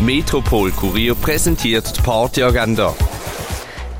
Metropol Kurier präsentiert die Partyagenda.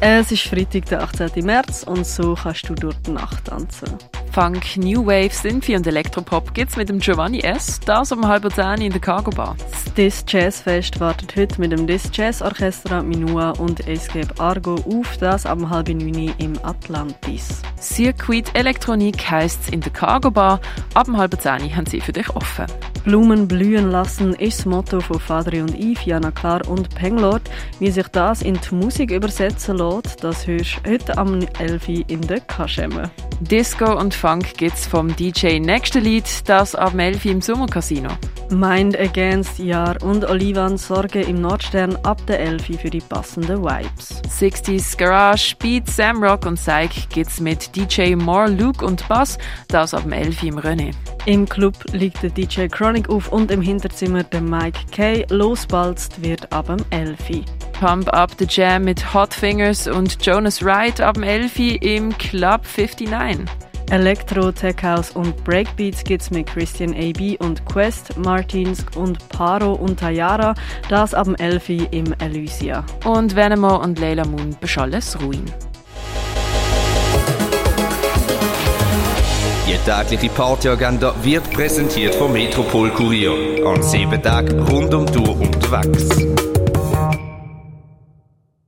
Es ist Freitag, der 18. März und so kannst du durch die Nacht tanzen. Funk, New Wave, Synthie und Elektropop gibt's mit dem Giovanni S. Das um halb zehn in der Cargo Bar. Das Dis Jazz Fest wartet heute mit dem Dis Jazz Orchestra Minua und Escape Argo auf, das am halb neun im Atlantis. Circuit Elektronik heisst in der Cargo Bar. Ab halb zehn haben sie für dich offen. Blumen blühen lassen ist das Motto von Fadri und Yves, Jana Klar und Penglord. Wie sich das in die Musik übersetzen lässt, das hörst du heute am 11. in der Kaschemme. Disco und Funk gibt's vom DJ Nächste Lied, das ab 11 im Sommercasino. Mind Against Jahr und Olivan sorgen im Nordstern ab der 11 für die passenden Vibes. 60s Garage, Beat, Samrock und Psych gibt's mit DJ More, Luke und Bass, das ab 11 im René. Im Club liegt der DJ Chronic auf und im Hinterzimmer der Mike Kay. Losbalzt wird ab dem 11. Pump Up the Jam mit Hot Fingers und Jonas Wright ab dem 11 im Club 59. Elektro, Tech House und Breakbeats gibt's mit Christian AB und Quest, Martins und Paro und Tayara, das ab dem 11 im Elysia. Und Venemo und Leila Moon beschalles Ruin. Die tägliche Partyagenda wird präsentiert vom Metropol Kurier. An sieben Tagen rund um die Tour unterwegs.